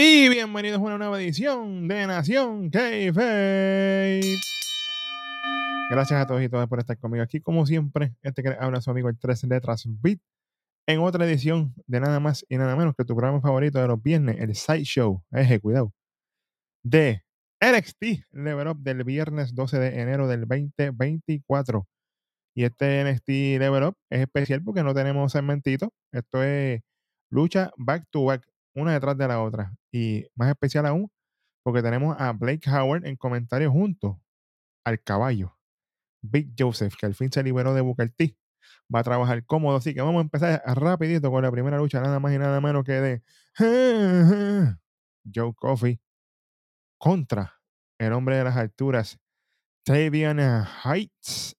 Bienvenidos a una nueva edición de Nación k Gracias a todos y todas por estar conmigo aquí. Como siempre, este que habla su amigo el 3 letras Beat en otra edición de nada más y nada menos que tu programa favorito de los viernes, el Side Show. Eje, cuidado. De NXT Level Up del viernes 12 de enero del 2024. Y este NXT Level Up es especial porque no tenemos segmentito. Esto es lucha back to back, una detrás de la otra. Y más especial aún, porque tenemos a Blake Howard en comentarios junto al caballo. Big Joseph, que al fin se liberó de Booker T. Va a trabajar cómodo, así que vamos a empezar rapidito con la primera lucha, nada más y nada menos que de Joe Coffey contra el hombre de las alturas, Tavian Heights.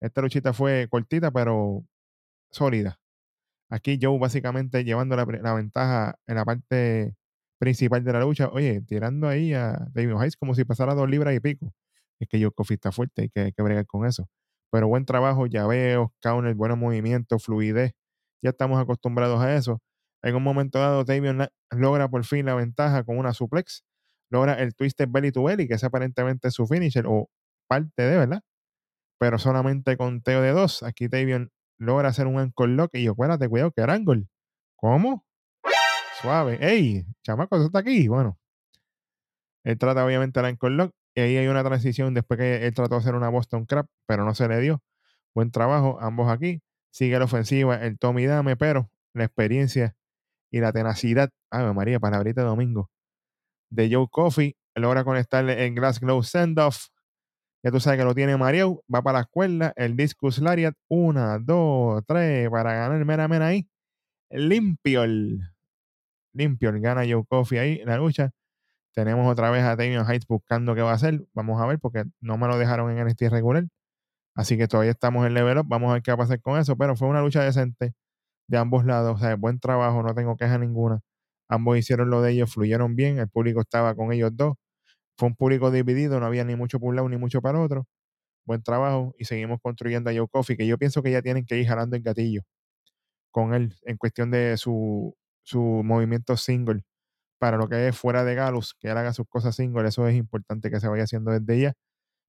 Esta luchita fue cortita, pero sólida. Aquí Joe básicamente llevando la, ventaja en la parte principal de la lucha. Oye, tirando ahí a David Heights como si pasara dos libras y pico. Es que Joe Coffey está fuerte, hay que, hay que bregar con eso. Pero buen trabajo, llaveos, counter, buenos movimientos, fluidez. Ya estamos acostumbrados a eso. En un momento dado, David logra por fin la ventaja con una suplex logra el Twisted Belly to Belly, que es aparentemente su finisher o parte de, ¿verdad? Pero solamente con Teo de dos. Aquí Tavion logra hacer un ankle lock y yo, acuérdate, cuidado, que era angle. ¿Cómo? Suave. ¡Ey! Chamaco, eso está aquí. Bueno. Él trata obviamente el ankle lock y ahí hay una transición después que él trató de hacer una Boston Crab, pero no se le dio. Buen trabajo, ambos aquí. Sigue la ofensiva, el Tommy Dame, pero la experiencia y la tenacidad. Ay, María, palabrita de domingo de Joe Coffey. Logra conectarle en Glass Glow Sendoff. Ya tú sabes que lo tiene Mario. Va para la escuela. El Discus Lariat. Una, dos, tres. Para ganar mera mera ahí. Limpio. Limpio. Gana Joe Coffey ahí la lucha. Tenemos otra vez a Damian Heights buscando qué va a hacer. Vamos a ver porque no me lo dejaron en NXT regular. Así que todavía estamos en level up. Vamos a ver qué va a pasar con eso. Pero fue una lucha decente de ambos lados. O sea, buen trabajo. No tengo queja ninguna. Ambos hicieron lo de ellos, fluyeron bien, el público estaba con ellos dos. Fue un público dividido, no había ni mucho por un lado ni mucho para otro. Buen trabajo y seguimos construyendo a Joe Coffey, que yo pienso que ya tienen que ir jalando el gatillo con él en cuestión de su, su movimiento single para lo que es fuera de Galus, que él haga sus cosas single, eso es importante que se vaya haciendo desde ya,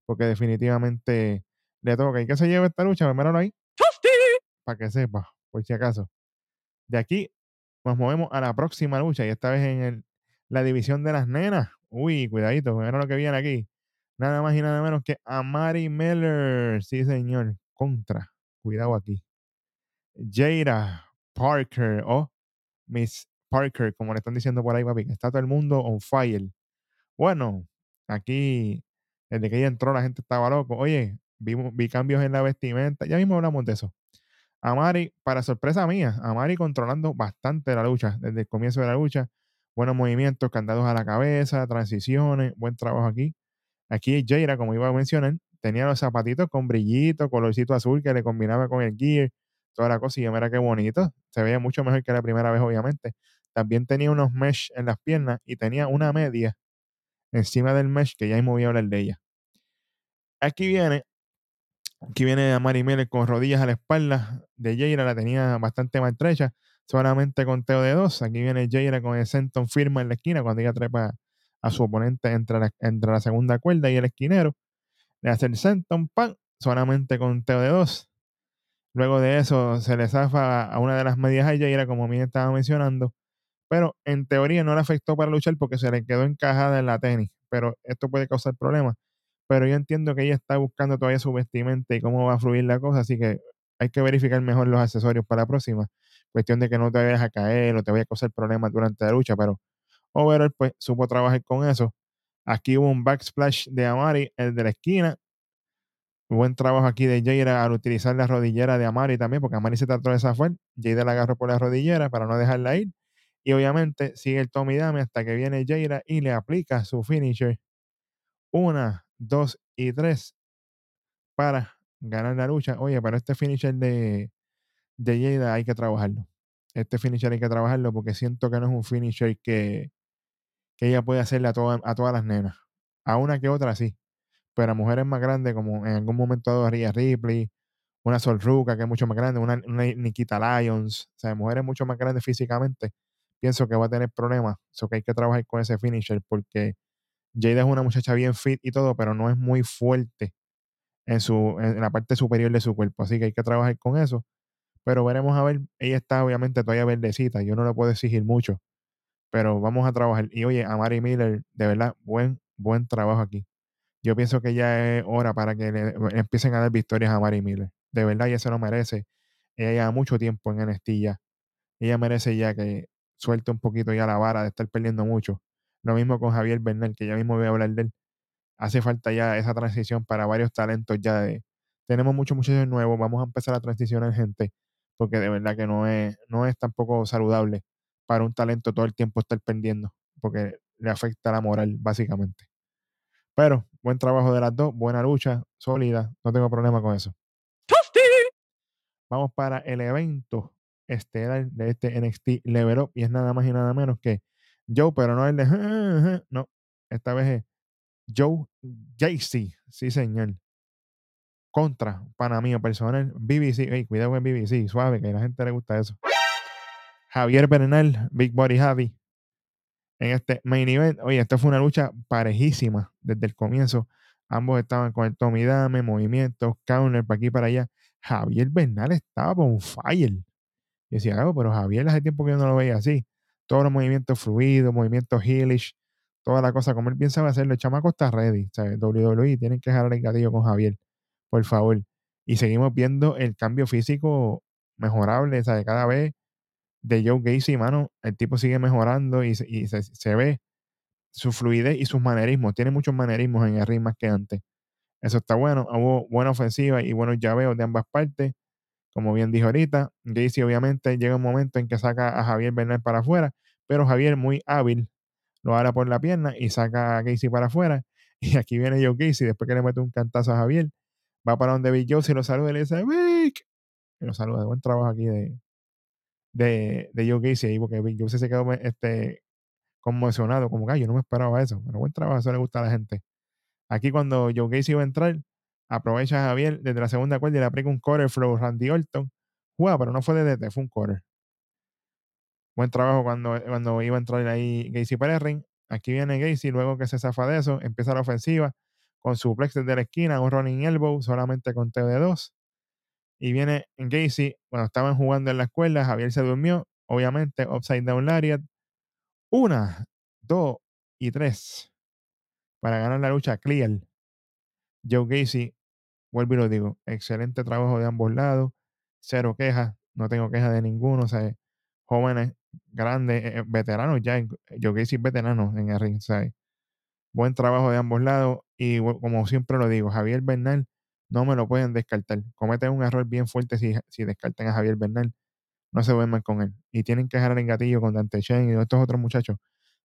porque definitivamente le toca. ¿Y que se lleva esta lucha? Míralo ahí. Para que sepa, por si acaso. De aquí nos movemos a la próxima lucha y esta vez en la división de las nenas. Uy, cuidadito, miren lo que viene aquí. Nada más y nada menos que Amari Miller. Sí, señor. Contra. Cuidado aquí. Jada Parker o Miss Parker, como le están diciendo por ahí, papi. Está todo el mundo on fire. Bueno, aquí, desde que ella entró, la gente estaba loco. Oye, vi cambios en la vestimenta. Ya mismo hablamos de eso. Amari, para sorpresa mía, Amari controlando bastante la lucha desde el comienzo de la lucha. Buenos movimientos, candados a la cabeza, transiciones, buen trabajo aquí. Aquí Jaira, como iba a mencionar, tenía los zapatitos con brillito, colorcito azul que le combinaba con el gear, toda la cosa. Y mira qué bonito. Se veía mucho mejor que la primera vez, obviamente. También tenía unos mesh en las piernas y tenía una media encima del mesh que ya es movible el de ella. Aquí viene Aquí viene a Mari Miller con rodillas a la espalda de Jaira, la tenía bastante maltrecha, solamente con teo de dos. Aquí viene Jaira con el senton firma en la esquina cuando ella trepa a su oponente entre la, segunda cuerda y el esquinero. Le hace el senton pan, solamente con teo de dos. Luego de eso se le zafa a una de las medias a Jaira, como bien estaba mencionando. Pero en teoría no le afectó para luchar porque se le quedó encajada en la tenis. Pero esto puede causar problemas pero yo entiendo que ella está buscando todavía su vestimenta y cómo va a fluir la cosa, así que hay que verificar mejor los accesorios para la próxima. Cuestión de que no te vayas a caer o te vaya a causar problemas durante la lucha, pero overall, pues supo trabajar con eso. Aquí hubo un backsplash de Amari, el de la esquina. Buen trabajo aquí de Jaira al utilizar la rodillera de Amari también, porque Amari se trató de fue. Jaira la agarró por la rodillera para no dejarla ir. Y obviamente sigue el Tommy Dame hasta que viene Jaira y le aplica su finisher. Una, dos y tres para ganar la lucha. Oye, para este finisher de, de hay que trabajarlo. Este finisher hay que trabajarlo porque siento que no es un finisher que, que ella puede hacerle a, a todas las nenas. A una que otra sí. Pero mujeres más grandes, como en algún momento dado Ripley, una Sol Ruka, que es mucho más grande, una, Nikita Lyons, o sea, mujeres mucho más grandes físicamente, pienso que va a tener problemas. Eso que hay que trabajar con ese finisher porque Jada es una muchacha bien fit y todo, pero no es muy fuerte en, su, en la parte superior de su cuerpo. Así que hay que trabajar con eso. Pero veremos a ver. Ella está obviamente todavía verdecita. Yo no le puedo exigir mucho. Pero vamos a trabajar. Y oye, a Mari Miller, de verdad, buen, buen trabajo aquí. Yo pienso que ya es hora para que le, empiecen a dar victorias a Mari Miller. De verdad, ella se lo merece. Ella lleva mucho tiempo en NXT. Ella merece ya que suelte un poquito ya la vara de estar perdiendo mucho. Lo mismo con Javier Bernal, que ya mismo voy a hablar de él. Hace falta ya esa transición para varios talentos ya de... Tenemos muchos muchachos nuevos, vamos a empezar a transicionar gente, porque de verdad que no es, no es tampoco saludable para un talento todo el tiempo estar perdiendo, porque le afecta la moral, básicamente. Pero buen trabajo de las dos, buena lucha, sólida, no tengo problema con eso. Vamos para el evento estelar de este NXT Level Up y es nada más y nada menos que Joe, pero no el de no, esta vez es Joe Gacy, sí señor. Contra, para mí personal, BBC, hey, cuidado con BBC, suave, que a la gente le gusta eso. Javier Bernal, Big Body Javi, en este main event. Oye, esta fue una lucha parejísima desde el comienzo. Ambos estaban con el Tommy Dame, movimientos, counter para aquí para allá. Javier Bernal estaba con fire. Y decía, oh, pero Javier hace tiempo que yo no lo veía así. Todos los movimientos fluidos, movimientos heelish, toda la cosa como él piensa hacerlo. El chamaco está ready. ¿sabes? WWE tienen que dejar el gatillo con Javier, por favor. Y seguimos viendo el cambio físico mejorable, ¿sabes? Cada vez de Joe Gacy, mano, el tipo sigue mejorando y, se, ve su fluidez y sus manerismos. Tiene muchos manerismos en el ring más que antes. Eso está bueno. Hubo buena ofensiva y buenos llaveos de ambas partes. Como bien dijo ahorita, Gacy obviamente llega un momento en que saca a Javier Bernal para afuera, pero Javier muy hábil lo hará por la pierna y saca a Gacy para afuera. Y aquí viene Joe Gacy, después que le mete un cantazo a Javier, va para donde Big Joe, se lo saluda y le dice, Vic. Y lo saluda, buen trabajo aquí de, de, de Joe Gacy ahí, porque Big Joe se quedó este, conmocionado, como que yo no me esperaba eso, pero buen trabajo, eso le gusta a la gente. Aquí cuando Joe Gacy iba a entrar, aprovecha a Javier desde la segunda cuerda y le aplica un quarter flow Randy Orton. Juega, pero no fue de DT, fue un quarter. Buen trabajo cuando, cuando iba a entrar ahí Gacy para. Aquí viene Gacy, luego que se zafa de eso, empieza la ofensiva con su plex desde la esquina, un running elbow solamente con TD2. Y viene Gacy, cuando estaban jugando en la escuela, Javier se durmió, obviamente, upside down lariat. Una, dos y tres. Para ganar la lucha clear. Joe Gacy, vuelvo y lo digo, excelente trabajo de ambos lados, cero quejas, no tengo quejas de ninguno, o sea, jóvenes grandes, eh, eh, veteranos ya, yo que decir veteranos en el ring, Buen trabajo de ambos lados y como siempre lo digo, Javier Bernal no me lo pueden descartar. Cometen un error bien fuerte si, si descartan a Javier Bernal. No se duerman con él. Y tienen que dejar el gatillo con Dante Chen y estos otros muchachos.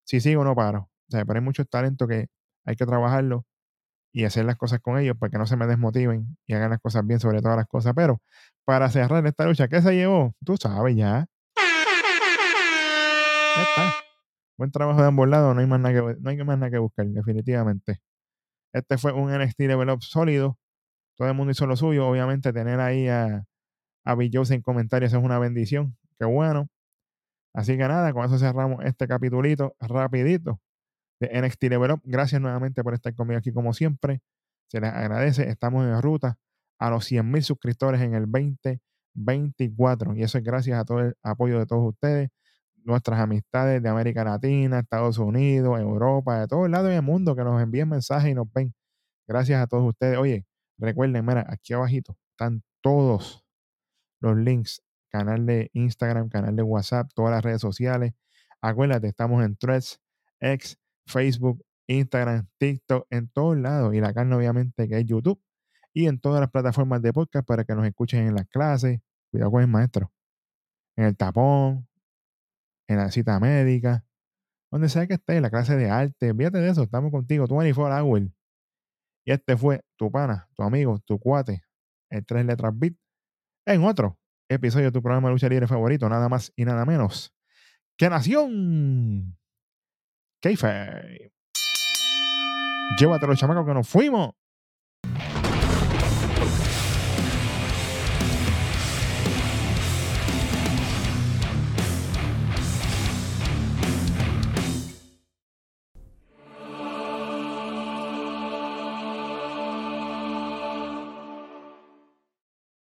Si sigo, no paro. O sea, pero hay muchos talentos que hay que trabajarlo y hacer las cosas con ellos para que no se me desmotiven y hagan las cosas bien sobre todas las cosas. Pero para cerrar esta lucha, ¿qué se llevó? Tú sabes ya. Ya está. Buen trabajo de ambos lados, no hay más nada que, no hay más nada que buscar, definitivamente. Este fue un NXT Level Up sólido. Todo el mundo hizo lo suyo. Obviamente, tener ahí a, a Bill en comentarios es una bendición. Qué bueno. Así que nada, con eso cerramos este capitulito rapidito de NXT Level Up. Gracias nuevamente por estar conmigo aquí como siempre. Se les agradece. Estamos en ruta a los 100 suscriptores en el 2024. Y eso es gracias a todo el apoyo de todos ustedes nuestras amistades de América Latina, Estados Unidos, Europa, de todos lados del mundo que nos envíen mensajes y nos ven. Gracias a todos ustedes. Oye, recuerden, mira, aquí abajito están todos los links, canal de Instagram, canal de WhatsApp, todas las redes sociales. Acuérdate, estamos en Threads, X, Facebook, Instagram, TikTok, en todos lados. Y la carne, obviamente, que es YouTube. Y en todas las plataformas de podcast para que nos escuchen en las clases. Cuidado con el maestro. En el tapón, en la cita médica, donde sea que esté, en la clase de arte, fíjate de eso, estamos contigo, 24 hours. Este fue tu pana, tu amigo, tu cuate, el tres letras beat, en otro episodio de tu programa de lucha libre favorito, nada más y nada menos que Nación Keife. Llévate los chamacos que nos fuimos.